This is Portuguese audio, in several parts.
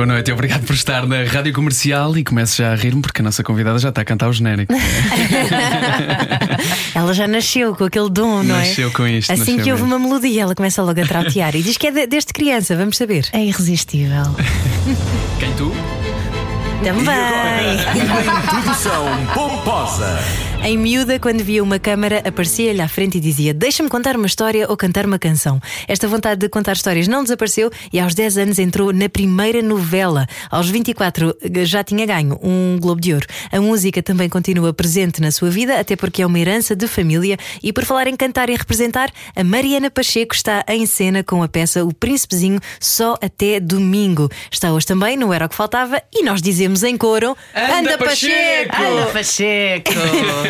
Boa noite, obrigado por estar na Rádio Comercial e começo já a rir-me porque a nossa convidada já está a cantar o genérico. ela já nasceu com aquele dom, não é? Nasceu com isto. Assim que houve uma melodia, ela começa logo a trautear e diz que é de- desde criança, vamos saber. É irresistível. Quem tu? Também. Introdução pomposa. Em miúda, quando via uma câmara, aparecia-lhe à frente e dizia: Deixa-me contar uma história ou cantar uma canção. Esta vontade de contar histórias não desapareceu e aos 10 anos entrou na primeira novela. Aos 24 já tinha ganho um Globo de Ouro. A música também continua presente na sua vida, até porque é uma herança de família. E por falar em cantar e representar, a Mariana Pacheco está em cena com a peça O Príncipezinho só até domingo. Está hoje também no Era o que Faltava e nós dizemos em coro: Anda, Pacheco! Ana Pacheco!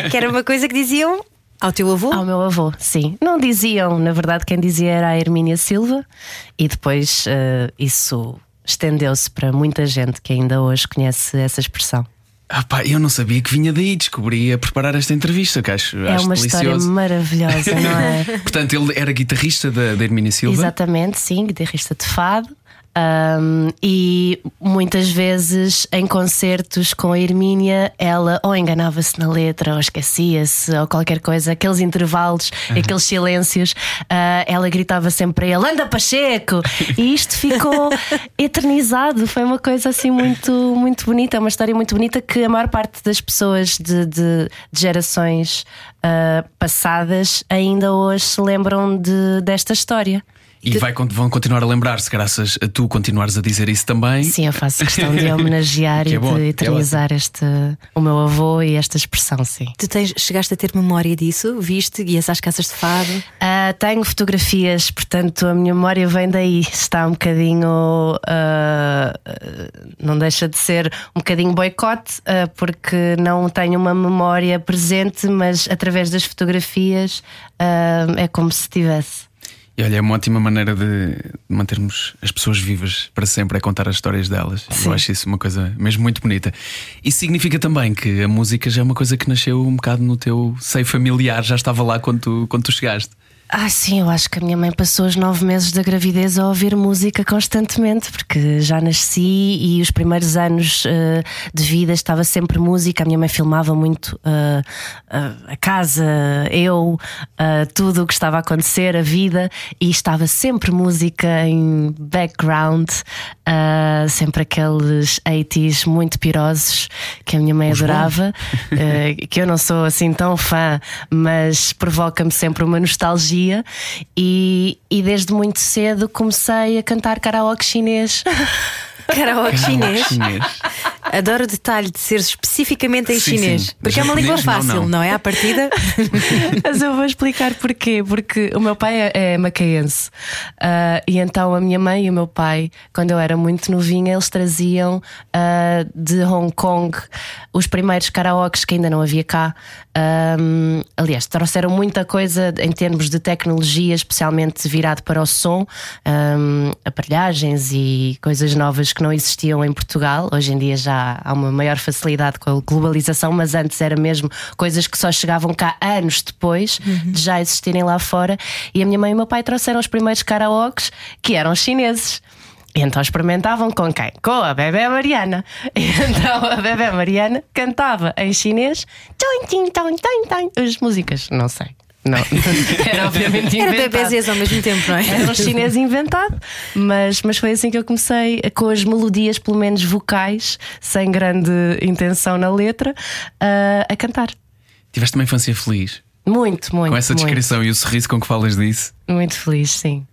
Que era uma coisa que diziam ao teu avô? Ao meu avô, sim. Não diziam, na verdade, quem dizia era a Hermínia Silva, e depois eh, isso estendeu-se para muita gente que ainda hoje conhece essa expressão. Ah, pá, eu não sabia que vinha daí, descobri a preparar esta entrevista, que acho, é acho uma história delicioso. maravilhosa, não é? Portanto, ele era guitarrista da, da Hermínia Silva. Exatamente, sim, guitarrista de fado. Um, e muitas vezes em concertos com a Hermínia, ela ou enganava-se na letra, ou esquecia-se, ou qualquer coisa, aqueles intervalos, aqueles silêncios, ah, ela gritava sempre para ele: Anda Pacheco! E isto ficou eternizado. Foi uma coisa assim muito, muito bonita, uma história muito bonita que a maior parte das pessoas de, de- de gerações ah, passadas ainda hoje se lembram de, desta história. E vai, vão continuar a lembrar-se, graças a tu continuares a dizer isso também. Sim, eu faço questão de homenagear Que é e bom, de é eternizar este, o meu avô e esta expressão, sim. Tu tens, chegaste a ter memória disso? Viste? Guias às caças de fado? Ah, tenho fotografias, portanto a minha memória vem daí. Está um bocadinho. ah, não deixa de ser um bocadinho boicote, ah, porque não tenho uma memória presente, mas através das fotografias é como se tivesse. E olha, é uma ótima maneira de mantermos as pessoas vivas para sempre, é contar as histórias delas. Eu acho isso uma coisa mesmo muito bonita. Isso significa também que a música já é uma coisa que nasceu um bocado no teu seio familiar, já estava lá quando tu, quando tu chegaste. Ah, sim, eu acho que a minha mãe passou os nove meses da gravidez a ouvir música constantemente, porque já nasci e os primeiros anos eh, de vida estava sempre música. A minha mãe filmava muito eh, eh, a casa, eu, eh, tudo o que estava a acontecer, a vida, e estava sempre música em background, sempre aqueles 80s muito pirosos que a minha mãe adorava, eh, que eu não sou assim tão fã, mas provoca-me sempre uma nostalgia. E, e desde muito cedo comecei a cantar karaoke chinês. Karaoke chinês. Chinês. Adoro o detalhe de ser especificamente em Sim, chinês. sim. Porque é uma língua não, fácil, não. não, é? À partida. Mas eu vou explicar porquê. Porque o meu pai é, é macaense. Ah, e então a minha mãe e o meu pai, quando eu era muito novinha, eles traziam ah, de Hong Kong os primeiros karaokes que ainda não havia cá. Ahm, aliás, trouxeram muita coisa em termos de tecnologia, especialmente virado para o som, ahm, aparelhagens e coisas novas que não existiam em Portugal. Hoje em dia já há uma maior facilidade com a globalização, mas antes era mesmo coisas que só chegavam cá anos depois de já existirem lá fora. E a minha mãe e o meu pai trouxeram os primeiros karaokes que eram chineses. Então experimentavam com quem? Com a bebé Mariana. Então a bebé Mariana cantava em chinês as músicas, não sei. Não, era obviamente Era inventado. bebês ao mesmo tempo, não é? Era um chinês inventado, mas, mas foi assim que eu comecei com as melodias, pelo menos vocais, sem grande intenção na letra, a, a cantar. Tiveste uma infância feliz. Muito, muito. com essa muito, descrição e o sorriso com que falas disso. Muito feliz, sim.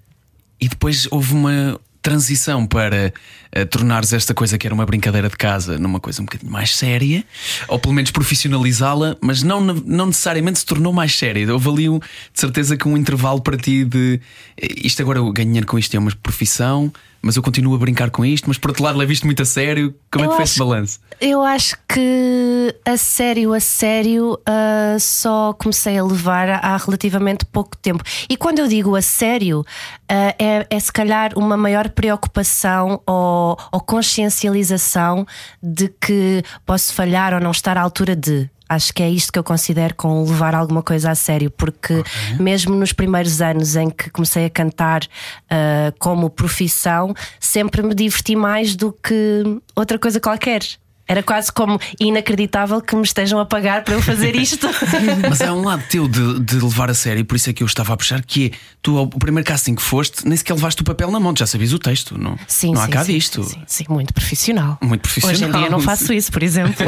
E depois houve uma transição para eh, tornares esta coisa que era uma brincadeira de casa numa coisa um bocadinho mais séria, ou pelo menos profissionalizá-la, mas não, não necessariamente se tornou mais séria. Ali, um, de certeza, que um intervalo para ti de eh, isto agora eu dinheiro com isto é uma profissão, mas eu continuo a brincar com isto, mas por outro lado levo isto muito a sério. Como Eu é que foi acho- esse balanço? Eu acho que a sério, a sério, ah, só comecei a levar há relativamente pouco tempo. E quando eu digo a sério, ah, é, é se calhar uma maior preocupação ou, ou consciencialização de que posso falhar ou não estar à altura de. Acho que é isto que eu considero com levar alguma coisa a sério, porque mesmo nos primeiros anos em que comecei a cantar ah, como profissão, sempre me diverti mais do que outra coisa qualquer. Era quase como inacreditável que me estejam a pagar para eu fazer isto. Mas há um lado teu de, de levar a sério, por isso é que eu estava a puxar, que é tu, o primeiro casting que foste, nem sequer levaste o papel na mão, já sabias o texto, não, Sim, não há sim, cá sim, disto. Sim, sim, muito profissional. Muito profissional. Hoje em dia não faço isso, por exemplo.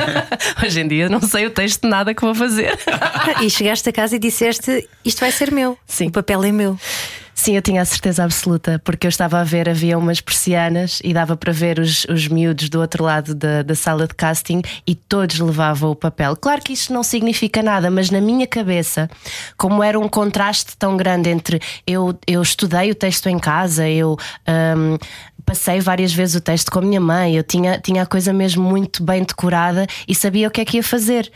Hoje em dia não sei o texto de nada que vou fazer. E chegaste a casa e disseste: Isto vai ser meu. Sim. O papel é meu. Sim, eu tinha a certeza absoluta, porque eu estava a ver, havia umas persianas e dava para ver os, os miúdos do outro lado da, da sala de casting e todos levavam o papel. Claro que isto não significa nada, mas na minha cabeça, como era um contraste tão grande entre eu, eu estudei o texto em casa, eu. hum, Passei várias vezes o texto com a minha mãe, eu tinha, tinha a coisa mesmo muito bem decorada e sabia o que é que ia fazer.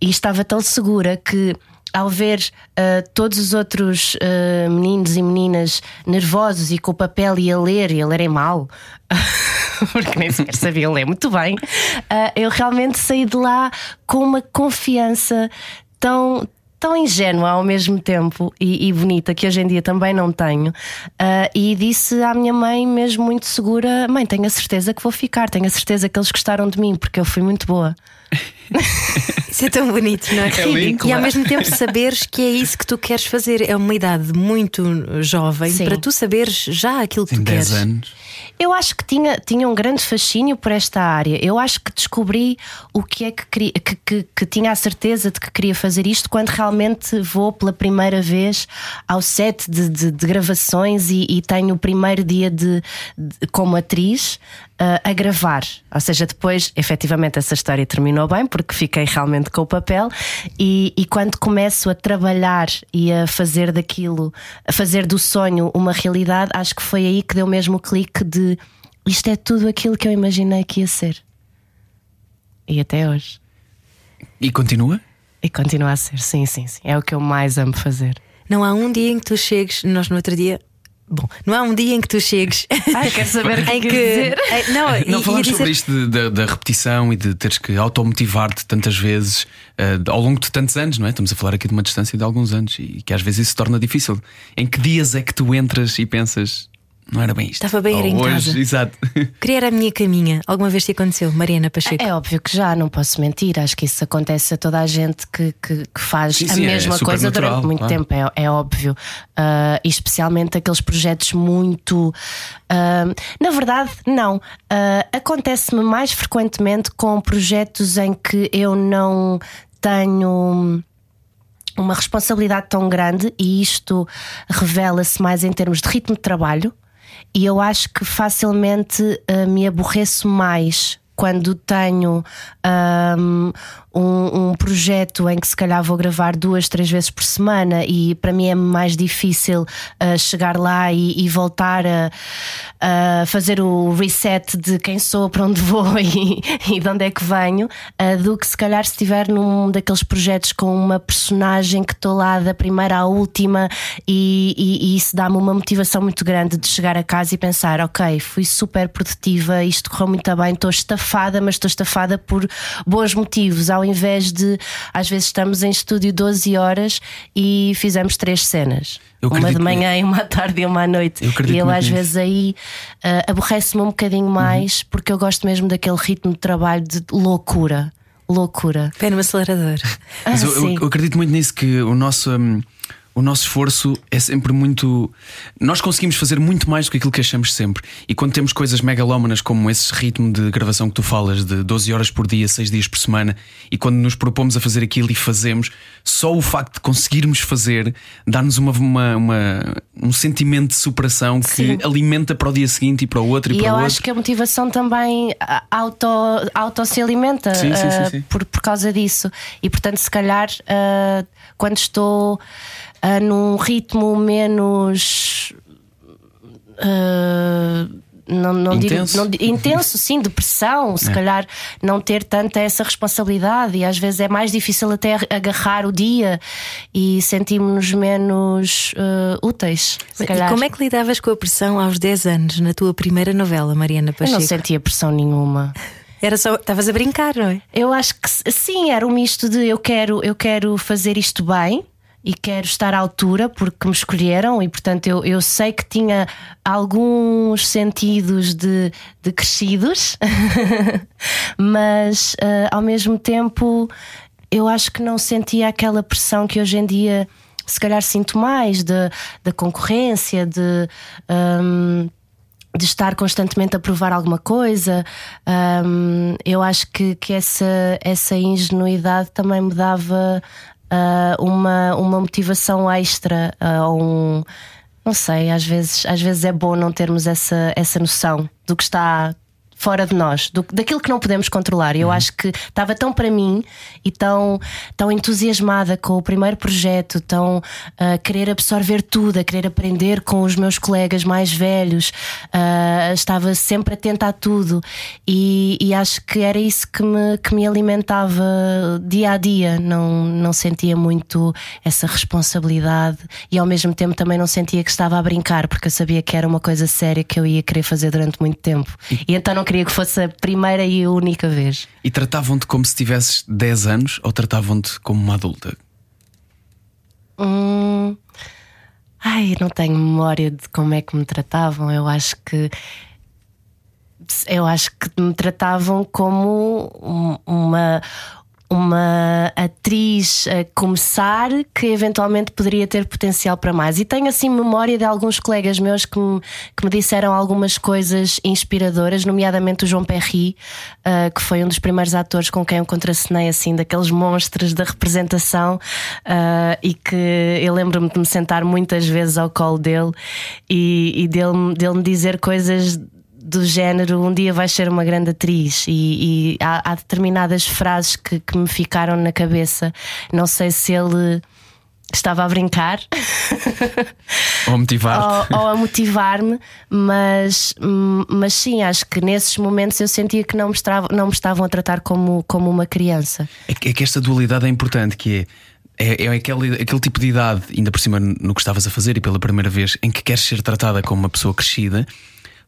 E estava tão segura que ao ver ah, todos os outros ah, meninos e meninas nervosos e com o papel e a ler e a lerem mal, porque nem sequer sabiam ler muito bem, ah, eu realmente saí de lá com uma confiança tão. Tão ingênua ao mesmo tempo e, e bonita, que hoje em dia também não tenho. Ah, e disse à minha mãe, mesmo muito segura: Mãe, tenho a certeza que vou ficar, tenho a certeza que eles gostaram de mim, porque eu fui muito boa. Isso é tão bonito, não é? É lindo. E ao mesmo tempo saberes que é isso que tu queres fazer. É uma idade muito jovem Sim. para tu saberes já aquilo que Em tu 10 queres. anos. Eu acho que tinha, tinha um grande fascínio por esta área. Eu acho que descobri o que é que queria, que, que, que tinha a certeza de que queria fazer isto quando realmente vou pela primeira vez ao set de, de- de gravações e, e tenho o primeiro dia de, de- como atriz. Ah, a gravar, ou seja, depois efetivamente essa história terminou bem porque fiquei realmente com o papel e, e quando começo a trabalhar e a fazer daquilo, a fazer do sonho uma realidade, acho que foi aí que deu mesmo o clique de isto é tudo aquilo que eu imaginei que ia ser. E até hoje. E continua? E continua a ser, sim, sim, sim. É o que eu mais amo fazer. Não há um dia em que tu chegues, nós no outro dia. Bom, não há um dia em que tu chegues. Ai, quero saber o que em quer que. dizer. Não, Não e- ia falámos dizer- sobre isto da- da repetição e de teres que automotivar-te tantas vezes eh, ao longo de tantos anos, não é? Estamos a falar aqui de uma distância de alguns anos e que às vezes isso se torna difícil. Em que dias é que tu entras e pensas, não era bem isto? Estava bem a ir Ou em hoje, casa. Exato. Criar a minha caminha. Alguma vez te aconteceu, Mariana Pacheco? É óbvio que já, não posso mentir. Acho que isso acontece a toda a gente que, que, que faz Sim, a sim, é mesma super coisa natural, durante muito claro. tempo, é, é óbvio. E especialmente aqueles projetos muito. ah, na verdade, não. Ah, Acontece-me mais frequentemente com projetos em que eu não tenho uma responsabilidade tão grande e isto revela-se mais em termos de ritmo de trabalho e eu acho que facilmente ah, me aborreço mais quando tenho ahm, um, um projeto em que se calhar vou gravar duas, três vezes por semana e para mim é mais difícil ah, chegar lá e, e voltar a, a fazer o reset de quem sou, para onde vou e, e de onde é que venho, ah, do que se calhar se estiver num daqueles projetos com uma personagem que estou lá da primeira à última e, e- e isso dá-me uma motivação muito grande de chegar a casa e pensar: ok, fui super produtiva, isto correu muito bem, estou estafada, mas estou estafada por bons motivos, ao invés de às vezes estamos em estúdio 12 horas e fizemos três cenas. Eu Uma de manhã e uma à tarde e uma à noite. E eu muito às nisso. vezes aí ah, aborrece-me um bocadinho mais porque eu gosto mesmo daquele ritmo de trabalho de loucura. Loucura. Pé no acelerador. Mas Ah, eu, eu- acredito muito nisso que o nosso. hum, o nosso esforço é sempre muito. Nós conseguimos fazer muito mais do que aquilo que achamos sempre. E quando temos coisas megalómanas como esse ritmo de gravação que tu falas, de 12 horas por dia, 6 dias por semana, e quando nos propomos a fazer aquilo e fazemos, só o facto de conseguirmos fazer dá-nos uma, uma- uma- um sentimento de superação que Sim. alimenta para o dia seguinte e para o outro e, E para eu o outro. acho que a motivação também auto, auto se alimenta Sim, sim, sim, sim. Por, por causa disso. E portanto, se calhar, ah, quando estou ah, num ritmo menos Uh, não, não intenso. Digo, não, intenso, sim, depressão, se é. calhar não ter tanta essa responsabilidade e às vezes é mais difícil até agarrar o dia e sentimos-nos menos uh, úteis. E como é que lidavas com a pressão aos 10 anos na tua primeira novela, Mariana Pacheco? Eu não sentia pressão nenhuma. Era só, estavas a brincar, não é? Eu acho que sim, era um misto de eu quero, eu quero fazer isto bem e quero estar à altura porque me escolheram e portanto eu, eu sei que tinha alguns sentidos de, de crescidos, mas uh, ao mesmo tempo eu acho que não sentia aquela pressão que hoje em dia se calhar sinto mais da concorrência, de. Um, de estar constantemente a provar alguma coisa. Um, eu acho que, que essa, essa ingenuidade também me dava uh, uma, uma motivação extra uh, ou um. Não sei, às vezes, às vezes é bom não termos essa, essa noção do que está fora de nós, do, daquilo que não podemos controlar. Eu uhum. acho que estava tão para mim e tão, tão entusiasmada com o primeiro projeto, tão a uh, querer absorver tudo, a querer aprender com os meus colegas mais velhos, uh, estava sempre atenta a tudo e, e, acho que era isso que me, que me alimentava dia a dia. Não, não sentia muito essa responsabilidade e ao mesmo tempo também não sentia que estava a brincar, porque eu sabia que era uma coisa séria que eu ia querer fazer durante muito tempo. E então não queria que fosse a primeira e a única vez. E tratavam-te como se tivesses 10 anos ou tratavam-te como uma adulta? Hum... Ai, não tenho memória de como é que me tratavam. Eu acho que eu acho que me tratavam como uma uma atriz a começar que eventualmente poderia ter potencial para mais. E tenho assim memória de alguns colegas meus que me, que me disseram algumas coisas inspiradoras, nomeadamente o João Perry, uh, que foi um dos primeiros atores com quem eu contracenei, assim, daqueles monstros da representação, uh, e que eu lembro-me de me sentar muitas vezes ao colo dele e, e dele, dele me dizer coisas do género um dia vais ser uma grande atriz e, e há, há, determinadas frases que, que, me ficaram na cabeça. Não sei se ele estava a brincar ou a motivar-te ou, ou, a motivar-me, mas, mas sim, acho que nesses momentos eu sentia que não me, estavam, não me estavam a tratar como, como uma criança. É que, é que esta dualidade é importante, que é, é, é aquele, aquele tipo de idade, ainda por cima no que estavas a fazer e pela primeira vez, em que queres ser tratada como uma pessoa crescida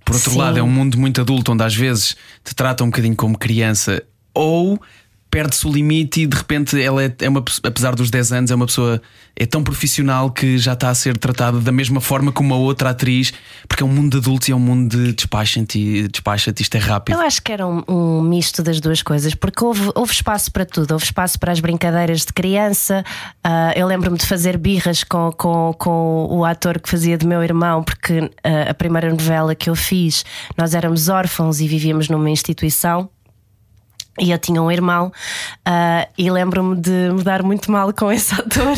por outro Sim. lado, é um mundo muito adulto onde às vezes te trata um bocadinho como criança ou perde-se o limite e de repente ela é, é, uma, apesar dos 10 anos, é uma pessoa é tão profissional que já está a ser tratada da mesma forma que uma outra atriz, porque é um mundo de adultos e é um mundo de despacha-te, despacha isto é rápido. Eu acho que era um, um, misto das duas coisas, porque houve, houve espaço para tudo, houve espaço para as brincadeiras de criança. Uh, eu lembro-me de fazer birras com, com, com o ator que fazia de meu irmão, porque uh, a primeira novela que eu fiz, nós éramos órfãos e vivíamos numa instituição e eu tinha um irmão uh, e lembro-me de me dar muito mal com esse ator.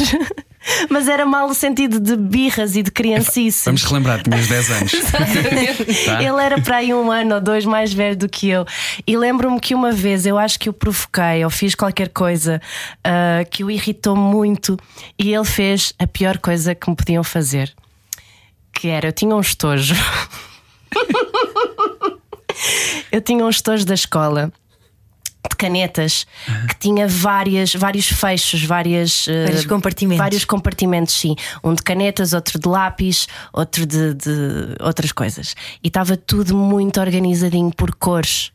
Mas era mal no sentido de birras e de criancices. Vamos relembrar, tinhas 10 anos. tá? Ele era para aí um ano ou dois mais velho do que eu. E lembro-me que uma vez eu acho que o provoquei ou fiz qualquer coisa uh, que o irritou muito e ele fez a pior coisa que me podiam fazer. Que era, eu tinha um estojo. eu tinha um estojo da escola de canetas que tinha várias, vários fechos, várias, eh, vários compartimentos. Vários compartimentos, sim. Um de canetas, outro de lápis, outro de, de outras coisas. E estava tudo muito organizadinho por cores.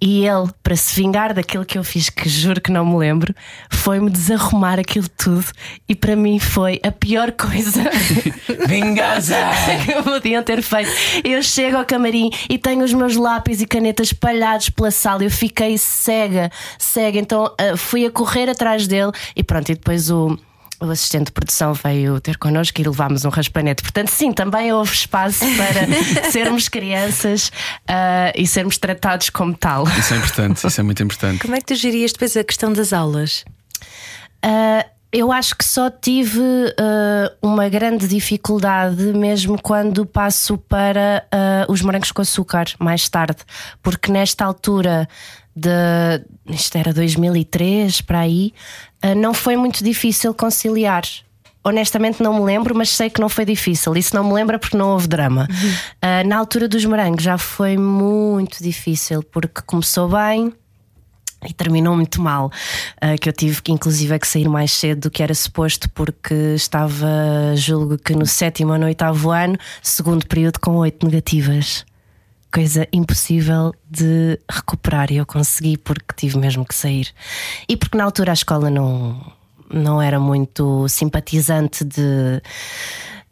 E ele, para se vingar daquilo que eu fiz, que juro que não me lembro, foi-me desarrumar aquilo tudo. E para mim foi a pior coisa Vingança que podiam ter feito. Eu chego ao camarim e tenho os meus lápis e canetas espalhados pela sala. Eu fiquei cega, cega. Então uh, fui a correr atrás dele e pronto. E depois o o assistente de produção veio ter connosco e levámos um raspanete. Portanto, sim, também houve espaço para sermos crianças uh, e sermos tratados como tal. Isso é importante, isso é muito importante. Como é que tu gerias depois a questão das aulas? Uh, eu acho que só tive uh, uma grande dificuldade mesmo quando passo para uh, os morangos com açúcar mais tarde, porque nesta altura de isto era 2003 para aí, não foi muito difícil conciliar. honestamente não me lembro, mas sei que não foi difícil. Isso não me lembra porque não houve drama. Uhum. Uh, na altura dos morangos já foi muito difícil porque começou bem e terminou muito mal. Uh, que eu tive que, inclusive, que sair mais cedo do que era suposto, porque estava, julgo que no sétimo ou no oitavo ano, segundo período, com oito negativas. Coisa impossível de recuperar e eu consegui porque tive mesmo que sair. E porque na altura a escola não, não era muito simpatizante de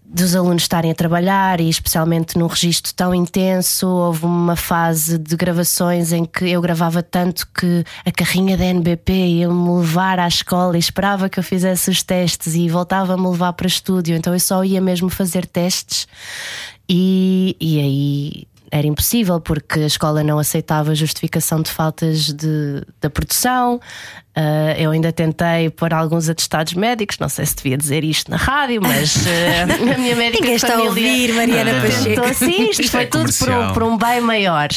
dos alunos estarem a trabalhar e especialmente num registro tão intenso, houve uma fase de gravações em que eu gravava tanto que a carrinha da NBP ia-me levar à escola e esperava que eu fizesse os testes e voltava-me levar para estúdio, então eu só ia mesmo fazer testes e, e aí era impossível porque a escola não aceitava justificação de faltas de, da produção. Uh, eu ainda tentei pôr alguns atestados médicos, não sei se devia dizer isto na rádio, mas uh, a minha médica Ninguém está a ouvir, Mariana uh, Pacheco. Sim, isto, isto foi é tudo por um, por um, bem maior.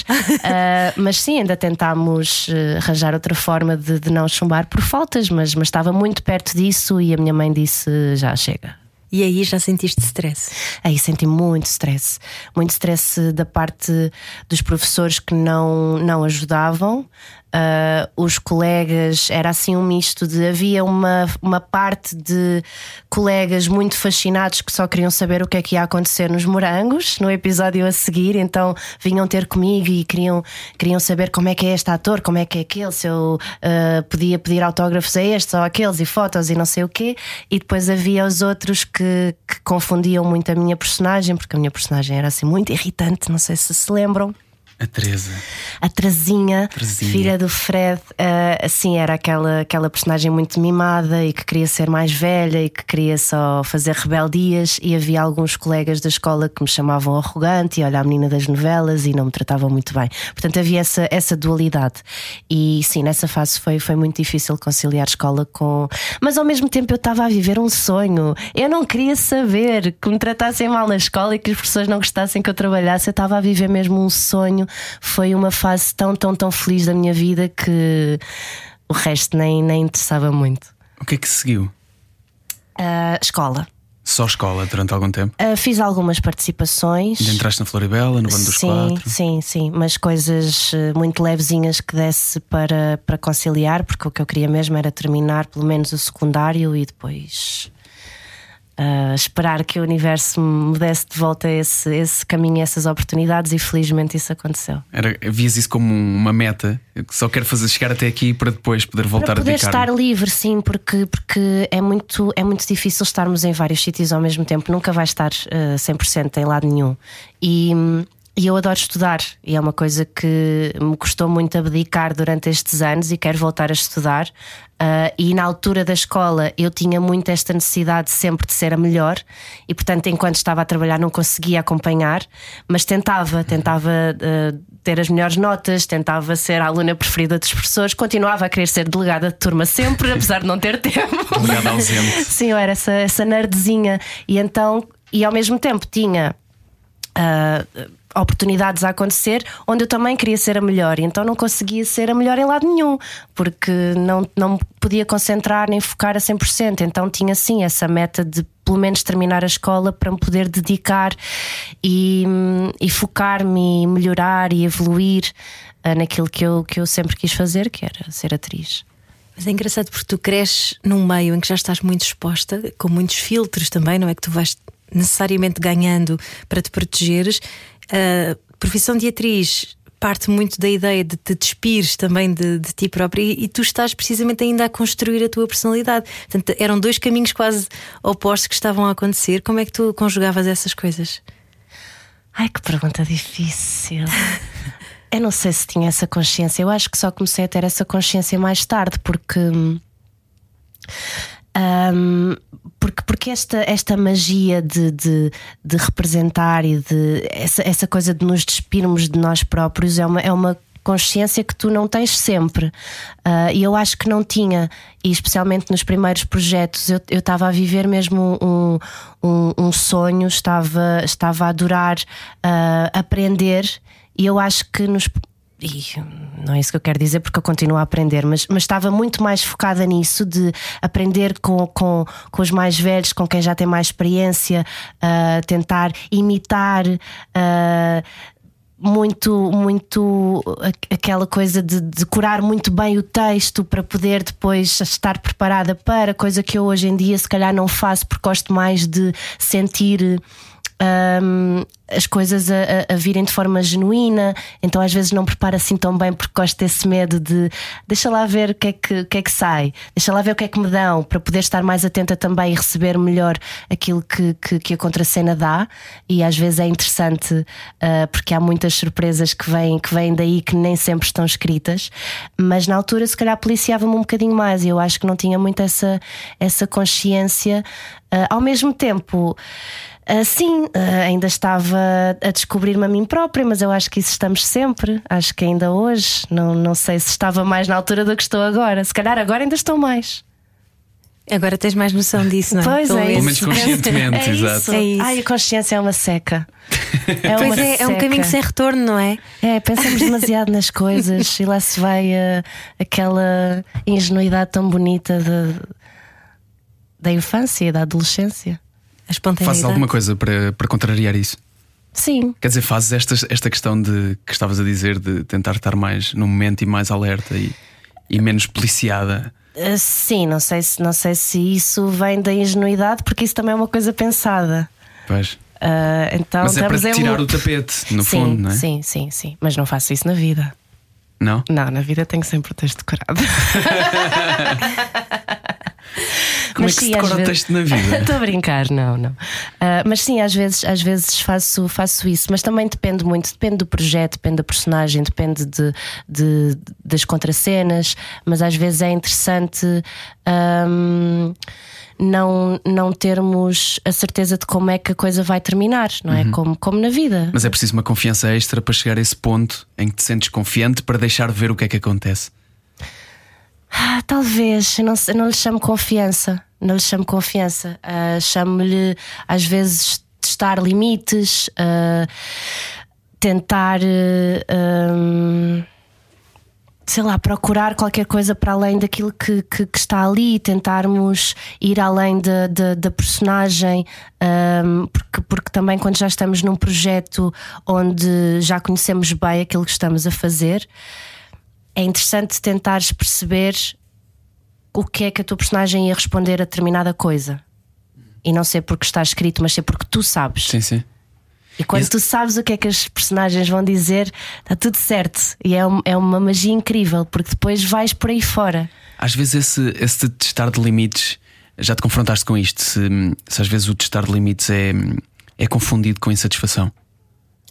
mas sim, ainda tentámos arranjar outra forma de, de, não chumbar por faltas, mas, mas estava muito perto disso e a minha mãe disse: já chega. E aí já sentiste stress? Aí senti muito stress. Muito stress da parte dos professores que não, não ajudavam, Uh, os colegas, era assim um misto de havia uma, uma parte de colegas muito fascinados que só queriam saber o que é que ia acontecer nos morangos no episódio a seguir, então vinham ter comigo e queriam, queriam saber como é que é este ator, como é que é aquele, se eu uh, podia pedir autógrafos a estes ou aqueles e fotos e não sei o quê, e depois havia os outros que, que confundiam muito a minha personagem, porque a minha personagem era assim muito irritante, não sei se se lembram. A Teresa. A Terezinha, filha do Fred, assim, era aquela, aquela personagem muito mimada e que queria ser mais velha e que queria só fazer rebeldias. E havia alguns colegas da escola que me chamavam arrogante e olha a menina das novelas e não me tratavam muito bem. Portanto, havia essa, essa dualidade. E sim, nessa fase foi, foi muito difícil conciliar escola com. Mas ao mesmo tempo eu estava a viver um sonho. Eu não queria saber que me tratassem mal na escola e que as pessoas não gostassem que eu trabalhasse. Eu estava a viver mesmo um sonho foi uma fase tão, tão, tão feliz da minha vida que o resto nem, nem interessava muito. O que é que seguiu? Uh, escola. Só escola durante algum tempo? Uh, fiz algumas participações. E entraste na Floribela, no Bando dos sim, Quatro? Sim, sim, mas coisas ah, muito levezinhas que desse para, para conciliar, porque o que eu queria mesmo era terminar pelo menos o secundário e depois uh, esperar que o universo me desse de volta esse, esse caminho, essas oportunidades, e felizmente isso aconteceu. Era, vias isso como uma meta, que só quero fazer chegar até aqui para depois poder voltar para poder a dedicar. estar livre, sim, porque, porque é, muito, é muito difícil estarmos em vários sítios ao mesmo tempo, nunca vai estar uh, 100% em lado nenhum. E. E eu adoro estudar, e é uma coisa que me custou muito abdicar durante estes anos e quero voltar a estudar. Uh, e na altura da escola eu tinha muito esta necessidade sempre de ser a melhor, e portanto, enquanto estava a trabalhar, não conseguia acompanhar, mas tentava, tentava uh, ter as melhores notas, tentava ser a aluna preferida das pessoas, continuava a querer ser delegada de turma sempre, apesar de não ter tempo. Delegada ausente. Sim, eu era essa, essa nerdzinha, e então, e ao mesmo tempo tinha. Uh, oportunidades a acontecer onde eu também queria ser a melhor. E então não conseguia ser a melhor em lado nenhum porque não, não podia concentrar nem focar a 100% então tinha sim essa meta de pelo menos terminar a escola para me poder dedicar e, e focar-me e melhorar e evoluir uh, naquilo que eu, que eu sempre quis fazer que era ser atriz. Mas é engraçado porque tu cresces num meio em que já estás muito exposta, com muitos filtros também, não é? Que tu vais necessariamente ganhando para te protegeres a profissão de atriz parte muito da ideia de te despires também de, de ti própria e, e, tu estás precisamente ainda a construir a tua personalidade. Portanto, eram dois caminhos quase opostos que estavam a acontecer. Como é que tu conjugavas essas coisas? Ai, que pergunta difícil. Eu não sei se tinha essa consciência. Eu acho que só comecei a ter essa consciência mais tarde, porque. Um, porque, porque esta, esta magia de, de, de, representar e de essa, essa coisa de nos despirmos de nós próprios é uma, é uma consciência que tu não tens sempre. Uh, e eu acho que não tinha, e especialmente nos primeiros projetos, eu estava a viver mesmo um, um, um, sonho, estava, estava a adorar uh, aprender, e eu acho que nos e não é isso que eu quero dizer porque eu continuo a aprender, mas, mas estava muito mais focada nisso de aprender com, com, com os mais velhos, com quem já tem mais experiência, uh, tentar imitar. Uh, muito, muito aquela coisa de decorar muito bem o texto para poder depois estar preparada para, coisa que eu hoje em dia se calhar não faço porque gosto mais de sentir um, as coisas a, a, virem de forma genuína, então às vezes não preparo assim tão bem porque gosto desse medo de deixa lá ver o que é que, que, é que sai, deixa lá ver o que é que me dão, para poder estar mais atenta também e receber melhor aquilo que, que, que a contracena dá. E às vezes é interessante uh, porque há muitas surpresas que vêm, que vêm daí que nem sempre estão escritas, mas na altura se calhar policiava-me um bocadinho mais e eu acho que não tinha muito essa, essa consciência. Uh, ao mesmo tempo. Uh, sim, uh, ainda estava a descobrir-me a mim própria, mas eu acho que isso estamos sempre. Acho que ainda hoje. Não, não sei se estava mais na altura do que estou agora. Se calhar agora ainda estou mais. Agora tens mais noção disso, não é? Pois é. Pelo menos conscientemente, é exato. É isso. Ai, a consciência é uma seca. É Pois uma é, é um seca. caminho sem retorno, não é? É, pensamos demasiado nas coisas e lá se vai uh, aquela ingenuidade tão bonita de, da infância, da adolescência. A espontaneidade. Fazes alguma coisa para, para contrariar isso? Sim, Quer dizer, fazes esta, esta questão de que estavas a dizer de tentar estar mais no momento e mais alerta e, e menos policiada. Uh, sim, não sei, se, não sei se isso vem da ingenuidade, porque isso também é uma coisa pensada. Pois. Uh, então Mas é para em tirar o tapete, no sim, fundo, não é? Sim, sim, sim. Mas não faço isso na vida. Não? Não, na vida tenho sempre o texto decorado. Como Mas é que sim, se às decora o vezes- texto na vida? Estou a brincar, não, não. Ah, mas sim, às vezes, às vezes faço, faço isso, mas também depende muito, depende do projeto, depende da personagem, depende de, de- das contracenas, mas às vezes é interessante. ahm, não, não termos a certeza de como é que a coisa vai terminar, não é? Como, como na vida. Mas é preciso uma confiança extra para chegar a esse ponto em que te sentes confiante para deixar ver o que é que acontece. Ah, talvez, eu não, não lhe chamo confiança. Não lhe chamo confiança. Ah, Chamo-lhe, às vezes, testar limites, ah, tentar, ah, hum, sei lá, procurar qualquer coisa para além daquilo que, que, que está ali, tentarmos ir além da, personagem, hum, porque, porque também quando já estamos num projeto onde já conhecemos bem aquilo que estamos a fazer é interessante tentares perceber o que é que a tua personagem ia responder a determinada coisa. E não ser porque está escrito, mas ser porque tu sabes. Sim, sim. E quando Esse- tu sabes o que é que as personagens vão dizer, está tudo certo. E é, um- é uma magia incrível, porque depois vais por aí fora. Às vezes esse, esse de testar de limites, já te confrontaste com isto, se, se às vezes o testar de limites é, é confundido com insatisfação.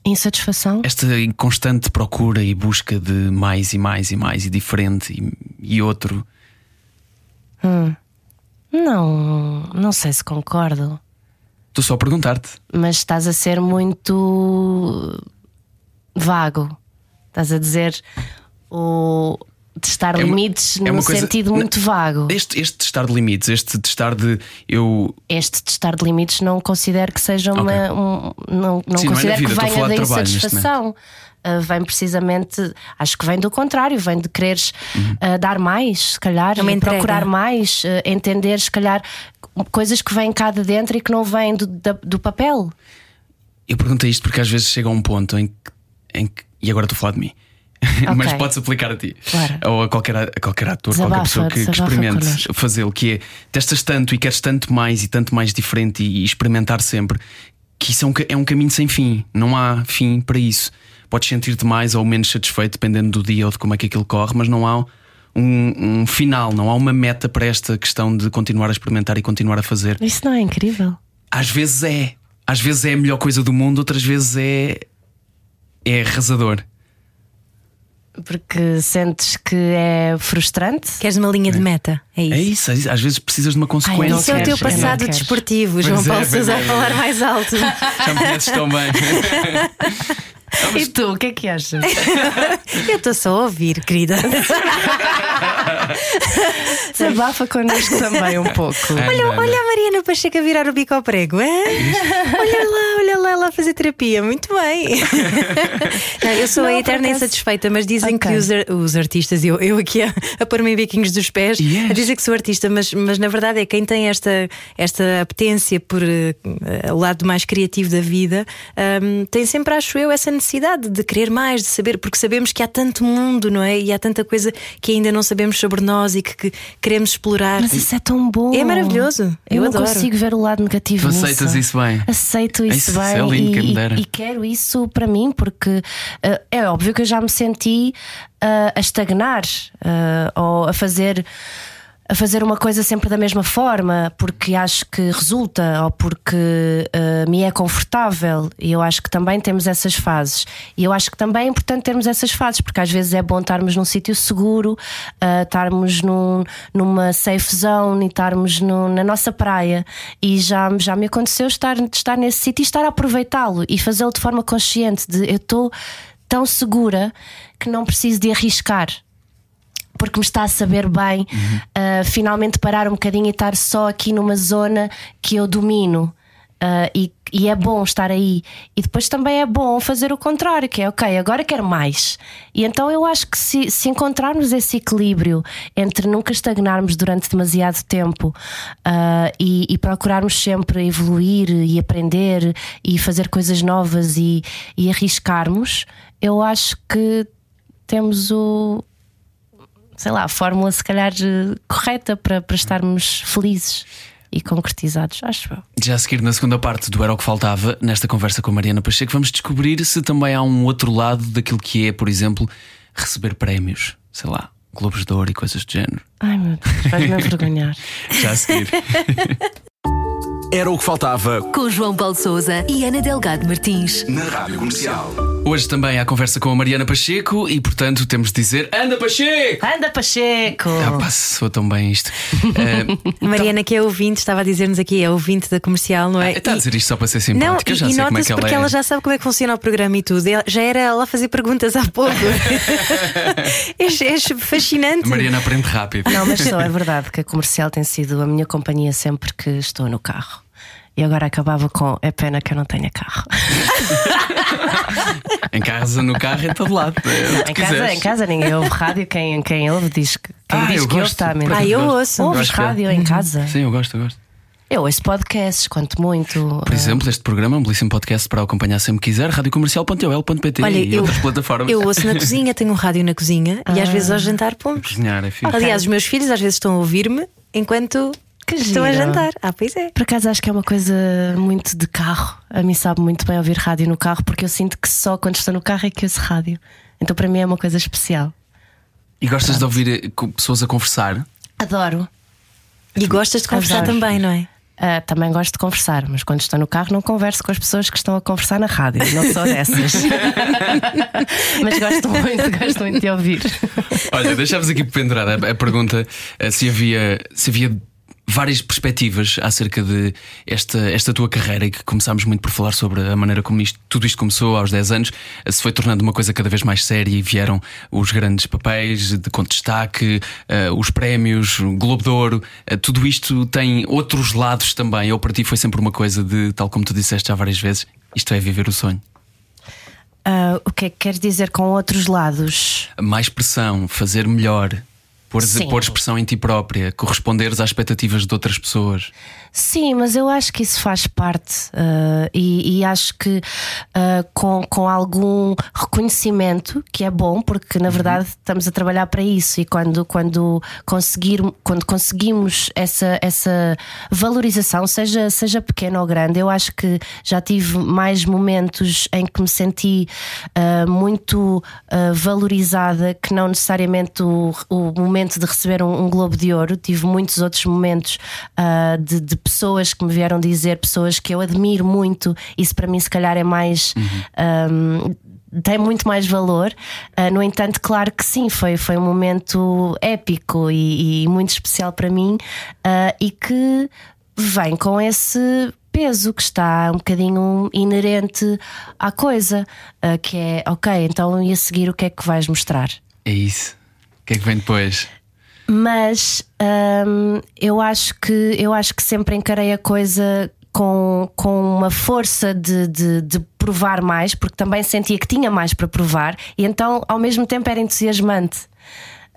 Insatisfação? Esta constante procura e busca de mais e mais e mais e diferente e, e outro. Não, não sei se concordo. Estou só a perguntar-te. mas estás a ser muito vago. Estás a dizer o testar É uma- limites é num coisa- sentido muito vago. Este, este testar de limites, este testar de eu. Este testar de limites não considero que seja uma. Ok. um- não não Sim, não é considero vida, que venha da insatisfação. Uh, vem precisamente, acho que vem do contrário, vem de quereres uh, dar mais, se calhar, É e procurar mais, uh, entender, se calhar, coisas que vêm cá de dentro e que não vêm do, da- do papel. Eu perguntei isto porque às vezes chega a um ponto em que. Em que e agora estou a falar de mim. Mas pode-se aplicar a ti. Claro. Ou a qualquer, a qualquer ator, Desabafa, qualquer pessoa que, que experimente fazê-lo, que é testas tanto e queres tanto mais e tanto mais diferente e, e experimentar sempre, que isso é um, é um caminho sem fim. Não há fim para isso. Podes sentir-te mais ou menos satisfeito dependendo do dia ou de como é que aquilo corre, mas não há um, um final, não há uma meta para esta questão de continuar a experimentar e continuar a fazer. Isso não é incrível? Às vezes é. Às vezes é a melhor coisa do mundo, outras vezes é. É arrasador. Porque sentes que é frustrante? Queres uma linha de meta? É isso. É isso, é isso. às vezes precisas de uma consequência. não Isso é o teu passado desportivo, João é, Paulo pois Sousa é, a falar é. mais alto. Já me conheces tão bem. E tu, o que é que achas? Eu estou só a ouvir, querida. Desabafa connosco também um pouco. Olha, olha a Mariana Pacheco a virar o bico ao prego. é? Olha lá, lá fazer terapia. Muito bem. não, eu sou Não, a eterna acaso- insatisfeita, mas dizem Ok. que os, os artistas, eu, eu aqui a, a pôr-me em biquinhos dos pés, Yes. a dizer que sou artista, mas, mas na verdade é quem tem esta, esta apetência por eh, o lado mais criativo da vida, hum, tem sempre, acho eu, essa necessidade de querer mais, de saber, porque sabemos que há tanto mundo, não é? E há tanta coisa que ainda não sabemos sobre nós e que, que queremos explorar. Mas isso é tão bom. É maravilhoso. Eu, Eu não adoro. consigo ver o lado negativo Tu nisso. aceitas isso bem? Aceito isso, Isso- bem isso é lindo, e, e- e quero isso para mim porque eh, é óbvio que eu já me senti eh, a estagnar eh, ou a fazer a fazer uma coisa sempre da mesma forma porque acho que resulta ou porque eh, me é confortável. E eu acho que também temos essas fases. E eu acho que também é importante termos essas fases porque às vezes é bom estarmos num sítio seguro eh, estarmos num, numa safe zone e estarmos no- na nossa praia. E já, já me aconteceu estar, estar nesse sítio e estar a aproveitá-lo e fazê-lo de forma consciente de eu estou tão segura que não preciso de arriscar porque me está a saber bem uh, finalmente parar um bocadinho e estar só aqui numa zona que eu domino. Uh, e, e é bom estar aí. E depois também é bom fazer o contrário, que é ok, agora quero mais. E então eu acho que se, se encontrarmos esse equilíbrio entre nunca estagnarmos durante demasiado tempo uh, e, e procurarmos sempre evoluir e aprender e fazer coisas novas e, e arriscarmos, eu acho que temos o, sei lá, a fórmula se calhar eh, correta para, para estarmos felizes e concretizados, acho eu. Já a seguir, na segunda parte do Era o que Faltava, nesta conversa com a Mariana Pacheco, vamos descobrir se também há um outro lado daquilo que é, por exemplo, receber prémios, sei lá, Globos de Ouro e coisas do género. Ai meu Deus, vais-me envergonhar. Já a seguir. Era o que faltava Com João Paulo Souza e Ana Delgado Martins. na Rádio Comercial. Hoje também há conversa com a Mariana Pacheco e, portanto, temos de dizer: Anda Pacheco! Anda Pacheco! Ah, pá, soa tão bem isto. Ah, Mariana, que é ouvinte, estava a dizer-nos aqui, é ouvinte da comercial, não é? está a dizer isto só para ser Não, simpática, e, já e sei como é que ela porque é. ela já sabe como é que funciona o programa e tudo. Já era ela a fazer perguntas há pouco. é, é fascinante. A Mariana aprende rápido. Não, mas só é verdade que a comercial tem sido a minha companhia sempre que estou no carro. E agora acabava com é pena que eu não tenha carro. Em casa, no carro, em todo lado. É que Em casa, quiseres. em casa ninguém ouve rádio, quem, quem ouve diz que quem Ah, diz eu que eu gosto. está a mentir. Ah, eu gosto. ouço. Ouves é. rádio em casa? Sim, eu gosto, eu gosto. Eu ouço podcasts, quanto muito. Por exemplo, este programa é um belíssimo podcast para acompanhar sempre que quiser, radiocomercial.ol.pt e eu, outras plataformas. eu ouço na cozinha, tenho um rádio na cozinha e às vezes ao jantar pomos. Cozinhar é fixe. Aliás, os meus filhos às vezes estão a ouvir-me enquanto Que estou a jantar. Ah, pois é. Por acaso acho que é uma coisa muito de carro. A mim sabe muito bem ouvir rádio no carro, porque eu sinto que só quando estou no carro é que ouço rádio. Então para mim é uma coisa especial. E gostas de ouvir eh, com pessoas a conversar? Adoro. E gostas de conversar Adoro. também, não é? Ah, também gosto de conversar, mas quando estou no carro não converso com as pessoas que estão a conversar na rádio. Não sou dessas. mas gosto muito, gosto muito de ouvir. Olha, deixámos aqui pendurada a, a pergunta eh, se havia, se havia várias perspectivas acerca de esta, esta tua carreira e que começámos muito por falar sobre a maneira como isto, tudo isto começou aos 10 anos, eh, se foi tornando uma coisa cada vez mais séria e vieram os grandes papéis de com destaque, eh, os prémios, o Globo de Ouro, eh, tudo isto tem outros lados também. Ou para ti foi sempre uma coisa de, tal como tu disseste já várias vezes, isto é viver o sonho. Ah, o que é que queres dizer com outros lados? mais pressão, fazer melhor, pôr, Sim. pôr expressão em ti própria, corresponderes às expectativas de outras pessoas. Sim, mas eu acho que isso faz parte ah, e, e acho que ah, com, com algum reconhecimento, que é bom, porque na verdade estamos a trabalhar para isso, e quando, quando, conseguir, quando conseguimos essa, essa valorização, seja, seja pequena ou grande, eu acho que já tive mais momentos em que me senti ah, muito valorizada que não necessariamente o, o momento de receber um, um Globo de Ouro. Tive muitos outros momentos ah, de, de pessoas que me vieram dizer, pessoas que eu admiro muito. Isso para mim, se calhar, é mais. ahm, tem muito mais valor. Ah, no entanto, claro que sim, foi, foi um momento épico e, e muito especial para mim ah, e que vem com esse peso que está um bocadinho inerente à coisa, ah, que é ok, então e a seguir o que é que vais mostrar? É isso. Que é que vem depois? Mas hum, eu acho que eu acho que sempre encarei a coisa com, com uma força de, de, de, provar mais, porque também sentia que tinha mais para provar, e então ao mesmo tempo era entusiasmante.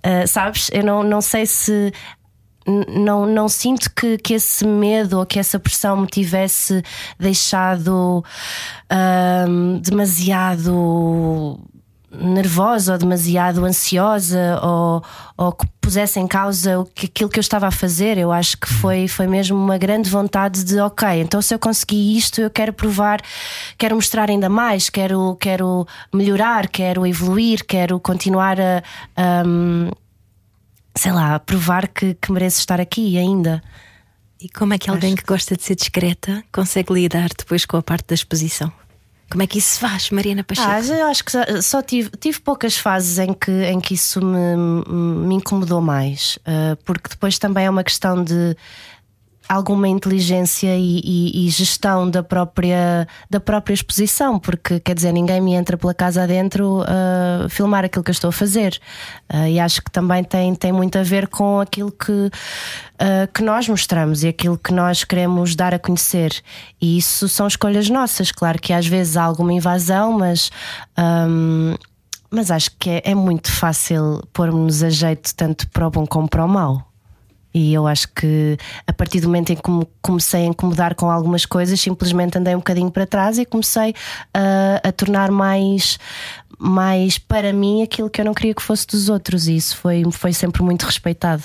Uh, sabes? Eu não, não sei se. Não, não sinto que, que esse medo ou que essa pressão me tivesse deixado uh, demasiado nervosa ou demasiado ansiosa ou, ou que pusesse em causa o que, aquilo que eu estava a fazer. Eu acho que foi, foi mesmo uma grande vontade de, ok, então se eu consegui isto, eu quero provar, quero mostrar ainda mais, quero, quero melhorar, quero evoluir, quero continuar a, a sei lá, a provar que, que mereço estar aqui ainda. E como é que alguém que gosta de ser discreta consegue lidar depois com a parte da exposição? Como é que isso se faz, Mariana Pacheco? Ah, eu acho que só tive, tive poucas fases em que, em que isso me, me incomodou mais, uh, porque depois também é uma questão de alguma inteligência e, e, e, gestão da própria, da própria exposição, porque quer dizer, ninguém me entra pela casa adentro a uh, filmar aquilo que eu estou a fazer. Uh, e acho que também tem, tem muito a ver com aquilo que, uh, que nós mostramos e aquilo que nós queremos dar a conhecer. E isso são escolhas nossas. Claro que às vezes há alguma invasão, mas. Um, mas acho que é, é muito fácil pôr-nos a jeito tanto para o bom como para o mau. E eu acho que a partir do momento em que comecei a incomodar com algumas coisas, simplesmente andei um bocadinho para trás e comecei a, a tornar mais, mais para mim aquilo que eu não queria que fosse dos outros. E isso foi, foi sempre muito respeitado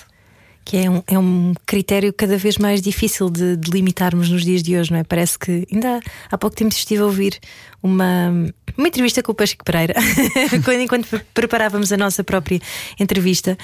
que é um, é um critério cada vez mais difícil de, de limitarmos nos dias de hoje, não é? Parece que ainda há, há pouco tempo estive a ouvir uma, uma entrevista com o Pacheco Pereira, quando, enquanto preparávamos a nossa própria entrevista,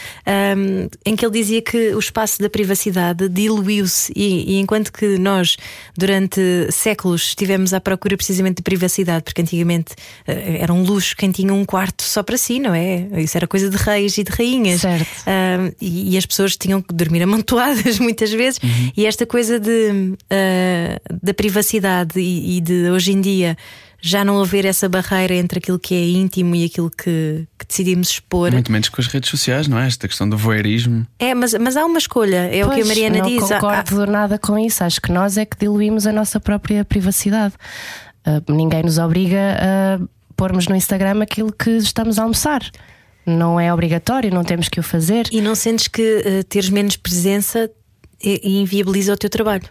um, em que ele dizia que o espaço da privacidade diluiu-se e, e, enquanto que nós, durante séculos, estivemos à procura precisamente de privacidade, porque antigamente uh, era um luxo quem tinha um quarto só para si, não é? Isso era coisa de reis e de rainhas. Certo. Um, e, e, as pessoas tinham dormir amontoadas muitas vezes, uhum. e esta coisa de, uh, da privacidade e, e de hoje em dia já não haver essa barreira entre aquilo que é íntimo e aquilo que, que, decidimos expor. Muito menos com as redes sociais, não é? Esta questão do voyeurismo. É, mas, mas há uma escolha, é pois, o que a Mariana não diz. Não concordo há... nada com isso, acho que nós é que diluímos a nossa própria privacidade. Uh, ninguém nos obriga a pormos no Instagram aquilo que estamos a almoçar. Não é obrigatório, não temos que o fazer. E não sentes que uh, teres menos presença inviabiliza o teu trabalho?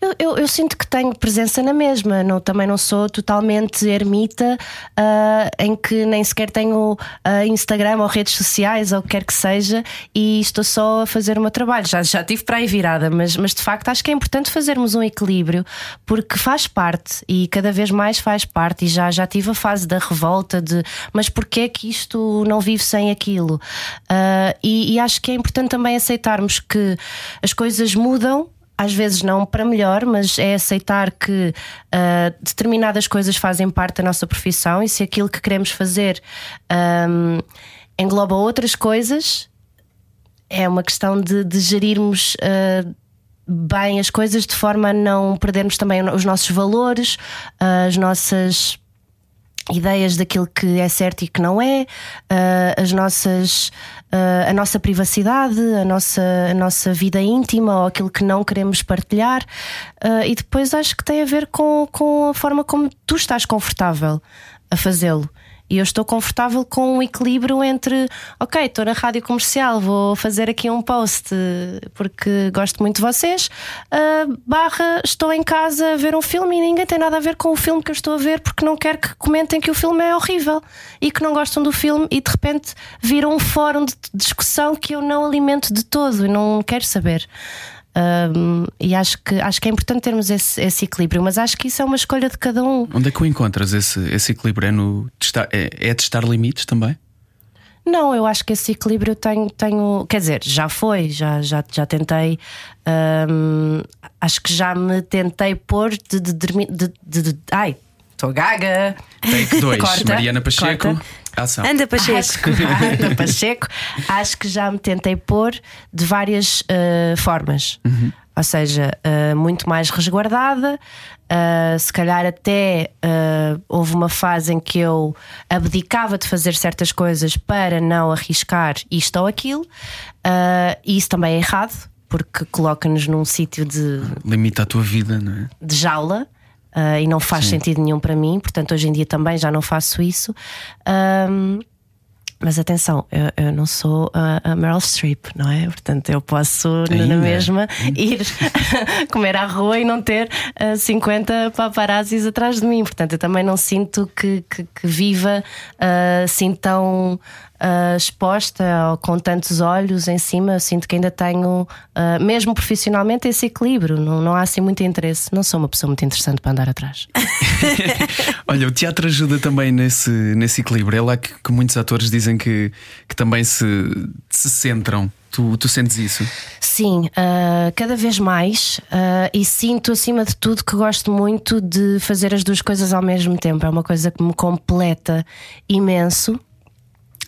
Eu, eu, eu, sinto que tenho presença na mesma, não, também não sou totalmente ermita uh, em que nem sequer tenho uh, Instagram ou redes sociais ou o que quer que seja e estou só a fazer o meu trabalho. Já, já tive para aí virada, mas, mas de facto acho que é importante fazermos um equilíbrio porque faz parte e cada vez mais faz parte. E já, já tive a fase da revolta de mas porquê é que isto não vive sem aquilo? Uh, e, e acho que é importante também aceitarmos que as coisas mudam às vezes não para melhor, mas é aceitar que uh, determinadas coisas fazem parte da nossa profissão e se aquilo que queremos fazer um, engloba outras coisas, é uma questão de, de gerirmos. Uh, bem as coisas de forma a não perdermos também os nossos valores, as nossas ideias daquilo que é certo e que não é, uh, as nossas, uh, a nossa privacidade, a nossa, a nossa vida íntima ou aquilo que não queremos partilhar. Uh, e depois acho que tem a ver com, com a forma como tu estás confortável a fazê-lo. E eu estou confortável com um equilíbrio entre, ok, estou na rádio comercial, vou fazer aqui um post porque gosto muito de vocês, uh, barra, estou em casa a ver um filme e ninguém tem nada a ver com o filme que eu estou a ver porque não quero que comentem que o filme é horrível e que não gostam do filme e de repente viram um fórum de discussão que eu não alimento de todo e não quero saber. Um, e acho que, acho que é importante termos esse, esse, equilíbrio, mas acho que isso é uma escolha de cada um. Onde é que o encontras esse, esse equilíbrio? É, no testar, é, é testar limites também? Não, eu acho que esse equilíbrio tenho, tenho quer dizer, já foi, já, já, já tentei, acho que já me tentei pôr de, de, de, de, de ai, estou gaga. Take 2, Mariana Pacheco. Corta. Ação. Anda Pacheco. Acho que, anda Pacheco. Acho que já me tentei pôr de várias uh, formas. Uhum. Ou seja, uh, muito mais resguardada. Uh, se calhar até houve uma fase em que eu abdicava de fazer certas coisas para não arriscar isto ou aquilo. e isso também é errado porque coloca-nos num sítio de, Limita a tua vida, não é? de jaula. Ah, e não faz sentido nenhum para mim, portanto, hoje em dia também já não faço isso. Ahm, mas atenção, eu, eu não sou a, a Meryl Streep, não é? Portanto, eu posso na- na Ainda? mesma ir comer à rua e não ter ah, 50 paparazzis atrás de mim. Portanto, eu também não sinto que, que, que viva ah, assim tão ah, exposta ou com tantos olhos em cima. Eu sinto que ainda tenho, ah, mesmo profissionalmente, esse equilíbrio. Não, não há assim muito interesse. Não sou uma pessoa muito interessante para andar atrás. Olha, o teatro ajuda também nesse, nesse equilíbrio. É lá que, que muitos atores dizem que, que também se, se centram. Tu, tu sentes isso? Sim, ah, cada vez mais ah, e sinto acima de tudo que gosto muito de fazer as duas coisas ao mesmo tempo. É uma coisa que me completa imenso.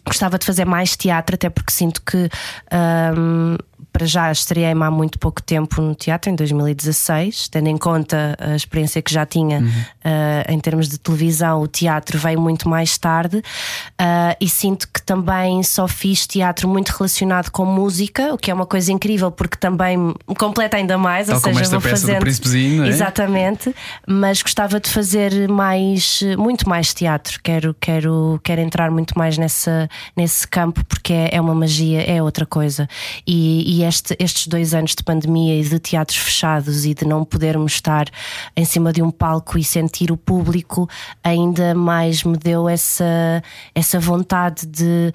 Gostava de fazer mais teatro, até porque sinto que ahm, para já estreiei-me há muito pouco tempo no teatro, em 2016, tendo em conta a experiência que já tinha ah, em termos de televisão, o teatro veio muito mais tarde ah, e sinto que também só fiz teatro muito relacionado com música, o que é uma coisa incrível porque também me completa ainda mais, Tal ou seja, vou fazendo é? Exatamente, mas gostava de fazer mais, muito mais teatro. Quero, quero, quero entrar muito mais nessa, nesse campo porque é, é uma magia, é outra coisa. E, e este- estes dois anos de pandemia e de teatros fechados e de não podermos estar em cima de um palco e sentir o público ainda mais me deu essa, essa vontade de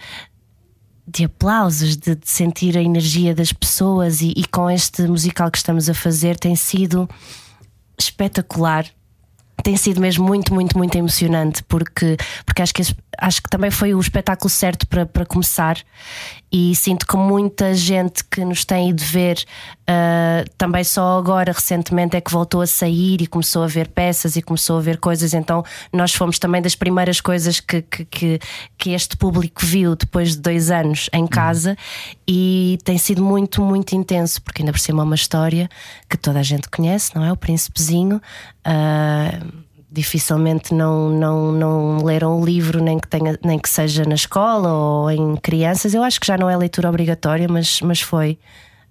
de aplausos, de, de sentir a energia das pessoas e, e com este musical que estamos a fazer tem sido espetacular. Tem sido mesmo muito, muito, muito emocionante porque, porque acho, que, acho que também foi o espetáculo certo para, para começar e sinto que muita gente que nos tem ido ver ah, também só agora recentemente é que voltou a sair e começou a ver peças e começou a ver coisas, então nós fomos também das primeiras coisas que, que, que, que este público viu depois de dois anos em casa e tem sido muito, muito intenso, porque ainda por cima é uma história que toda a gente conhece, não é? O Príncipezinho. ah, dificilmente não, não, não leram o livro, nem que, tenha, nem que seja na escola ou em crianças. Eu acho que já não é leitura obrigatória, mas, mas foi.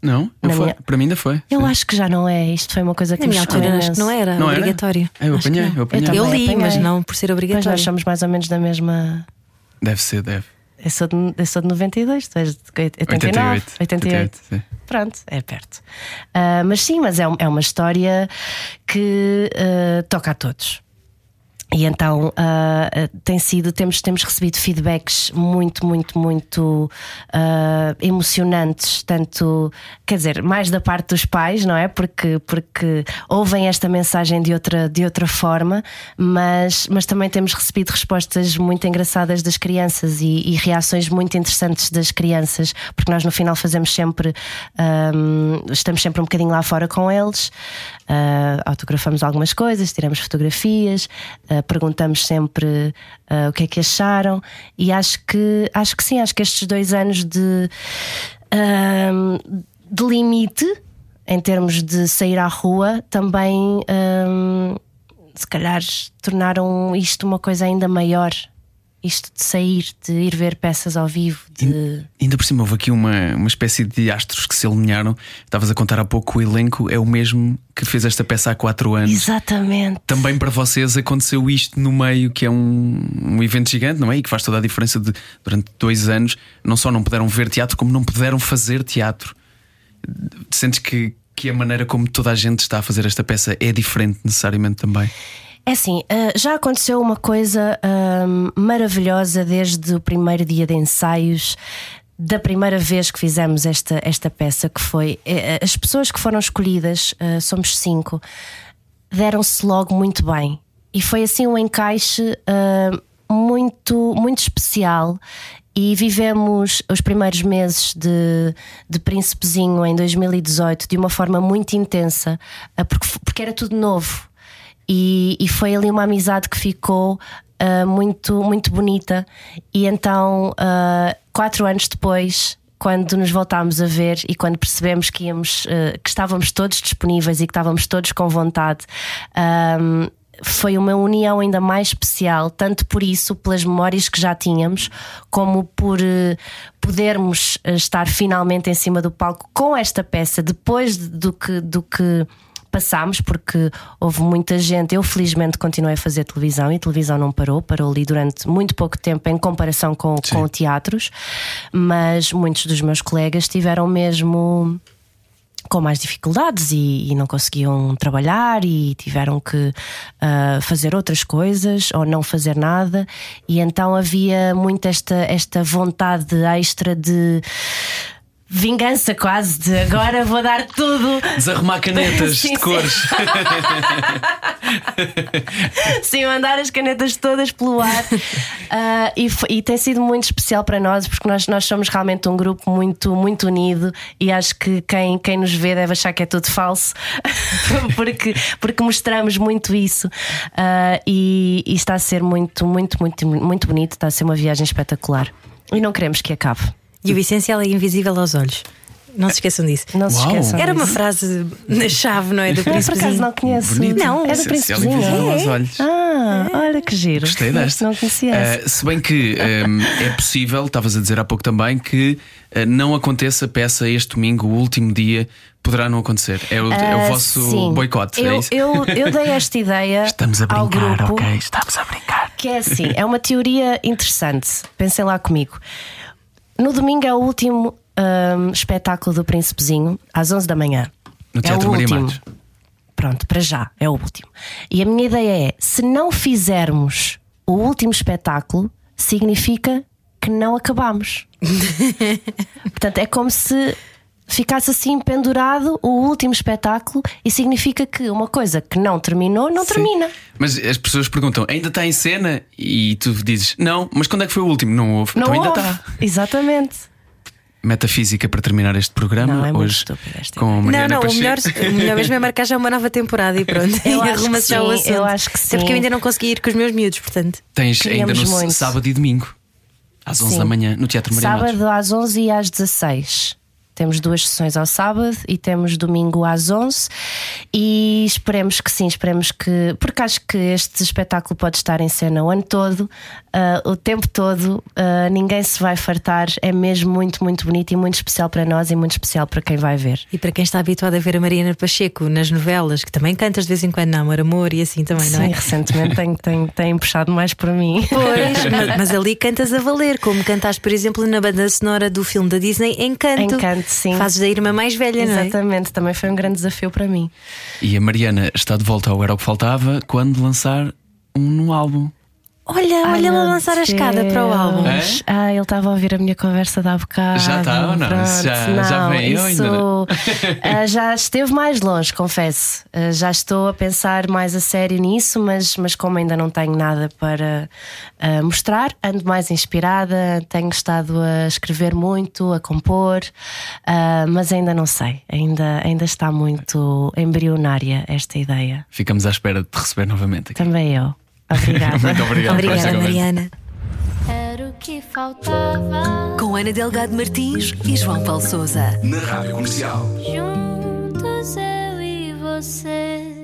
Não? Eu minha- Para mim ainda foi. Eu Sim. acho que já não é. Isto foi uma coisa que Na me minha altura acho que não era Não era? obrigatório. Eu apanhei, eu apanhei. também Eu li, apanhei. mas não por ser Mas obrigatório. nós somos mais ou menos da mesma. Deve ser, deve. Eu sou de, eu sou de 92, tu és de 89, 88. 88. sim. Pronto, é perto. Ah, mas sim, mas é, é uma história que ah, toca a todos. E então ah, tem sido, temos, temos recebido feedbacks muito, muito, muito ah, emocionantes, tanto, quer dizer, mais da parte dos pais, não é? Porque, porque ouvem esta mensagem de outra, de outra forma, mas, mas também temos recebido respostas muito engraçadas das crianças e, e reações muito interessantes das crianças, porque nós no final fazemos sempre, ahm, estamos sempre um bocadinho lá fora com eles, ah, autografamos algumas coisas, tiramos fotografias, perguntamos sempre ah, o que é que acharam, e acho que acho que sim, acho que estes dois anos de, ahm, de limite em termos de sair à rua também ahm, se calhar tornaram isto uma coisa ainda maior. Isto de sair, de ir ver peças ao vivo, de. Ainda por cima houve aqui uma, uma espécie de astros que se alinharam. Estavas a contar há pouco, o elenco é o mesmo que fez esta peça há quatro anos. Exatamente. Também para vocês aconteceu isto no meio, que é um, um evento gigante, não é? E que faz toda a diferença de durante dois anos não só não puderam ver teatro, como não puderam fazer teatro. Sentes que, que a maneira como toda a gente está a fazer esta peça é diferente necessariamente também? É assim, ah, já aconteceu uma coisa ahm, maravilhosa desde o primeiro dia de ensaios. Da primeira vez que fizemos esta, esta peça, que foi eh, as pessoas que foram escolhidas, somos cinco, deram-se logo muito bem. E foi assim um encaixe muito, muito especial. E vivemos os primeiros meses de, de Príncipezinho em 2018 de uma forma muito intensa, porque, porque era tudo novo. E, e foi ali uma amizade que ficou ah, muito, muito bonita. E então, ah, quatro anos depois, quando nos voltámos a ver e quando percebemos que íamos, ah, que estávamos todos disponíveis e que estávamos todos com vontade. ah, foi uma união ainda mais especial, tanto por isso, pelas memórias que já tínhamos, como por uh, podermos estar finalmente em cima do palco com esta peça, depois do que, do que passámos, porque houve muita gente. Eu, felizmente, continuei a fazer televisão e a televisão não parou, parou ali durante muito pouco tempo em comparação com, com teatros, mas muitos dos meus colegas tiveram mesmo com mais dificuldades e, e, não conseguiam trabalhar e tiveram que uh, fazer outras coisas ou não fazer nada e então havia muito esta, esta vontade extra de vingança quase de agora vou dar tudo. Desarrumar canetas sim, de cores. sim, mandar as canetas todas pelo ar. Uh, e, e, tem sido muito especial para nós porque nós, nós somos realmente um grupo muito, muito unido e acho que quem, quem nos vê deve achar que é tudo falso porque, porque mostramos muito isso uh, e, e está a ser muito, muito, muito, muito bonito. Está a ser uma viagem espetacular e não queremos que acabe. E o essencial é invisível aos olhos. Não se esqueçam disso. Não se esqueçam. Era uma frase na chave, não é? Do príncipe. Por acaso não conheço. Bonito. Não, é do príncipe. aos olhos. Ah, olha que giro. Gostei desta. Não conhecia. Uh, se bem que um, é possível, estavas a dizer há pouco também, que uh, não aconteça peça este domingo, o último dia. Poderá não acontecer. É o, uh, é o ah, vosso boicote. Eu, é isso? Eu, eu dei esta ideia. Estamos a brincar, ao grupo, ok? Estamos a brincar. Que é assim, é uma teoria interessante. Pensem lá comigo. No domingo é o último um, espetáculo do Príncipezinho, às 11 da manhã. No Teatro é o Maria último. Matos. Pronto, para já, é o último. E a minha ideia é: se não fizermos o último espetáculo, significa que não acabamos. Portanto, é como se ficasse assim pendurado o último espetáculo e significa que uma coisa que não terminou, não Sim. termina. Mas as pessoas perguntam: ainda está em cena? E tu dizes: não, mas quando é que foi o último? Não houve. Não então houve. ainda está. Exatamente. Metafísica para terminar este programa Não, é hoje esta com a Não, Mariana não, o melhor, o melhor mesmo é marcar já uma nova temporada e pronto. Eu e acho que arruma-se já o sim, assunto. eu acho que Até porque eu sim. ainda não consegui ir com os meus miúdos, portanto. Tens ainda Queríamos no muito. sábado e domingo, às 11 Sim. da manhã, no Teatro Maria Matos. Sábado às 11 e às 16. Temos duas sessões ao sábado e temos domingo às 11 e esperemos que sim, esperemos que. Porque acho que este espetáculo pode estar em cena o ano todo, ah, o tempo todo, ah, ninguém se vai fartar. É mesmo muito, muito bonito e muito especial para nós e muito especial para quem vai ver. E para quem está habituado a ver a Mariana Pacheco nas novelas, que também cantas de vez em quando, não, amor, amor e assim também, não sim, é? recentemente tem, tem, tem puxado mais por mim. Pois, mas, mas ali cantas a valer, como cantaste, por exemplo, na banda sonora do filme da Disney Encanto. Encanto, sim. Fazes da irmã mais velha, não é? Exatamente, também foi um grande desafio para mim. E a Mariana está de volta ao Era o que Faltava quando lançar um álbum. Olha, Ai, olha ela meu lançar a escada para o álbum. É? Ah, ele estava a ouvir a minha conversa de há bocado. Já está ou não? Pronto, já- não, já vem, isso, ainda não. ah, já esteve mais longe, confesso. Ah, já estou a pensar mais a sério nisso, mas, mas como ainda não tenho nada para ah, mostrar, ando mais inspirada. Tenho estado a escrever muito, a compor, ah, mas ainda não sei. Ainda, ainda está muito embrionária esta ideia. Ficamos à espera de te receber novamente aqui. Também eu. Obrigada. Muito obrigado Obrigada. Mariana. Era o que faltava. Com Ana Delgado Martins e João Paulo Souza. Na Rádio Comercial. Juntos eu e você.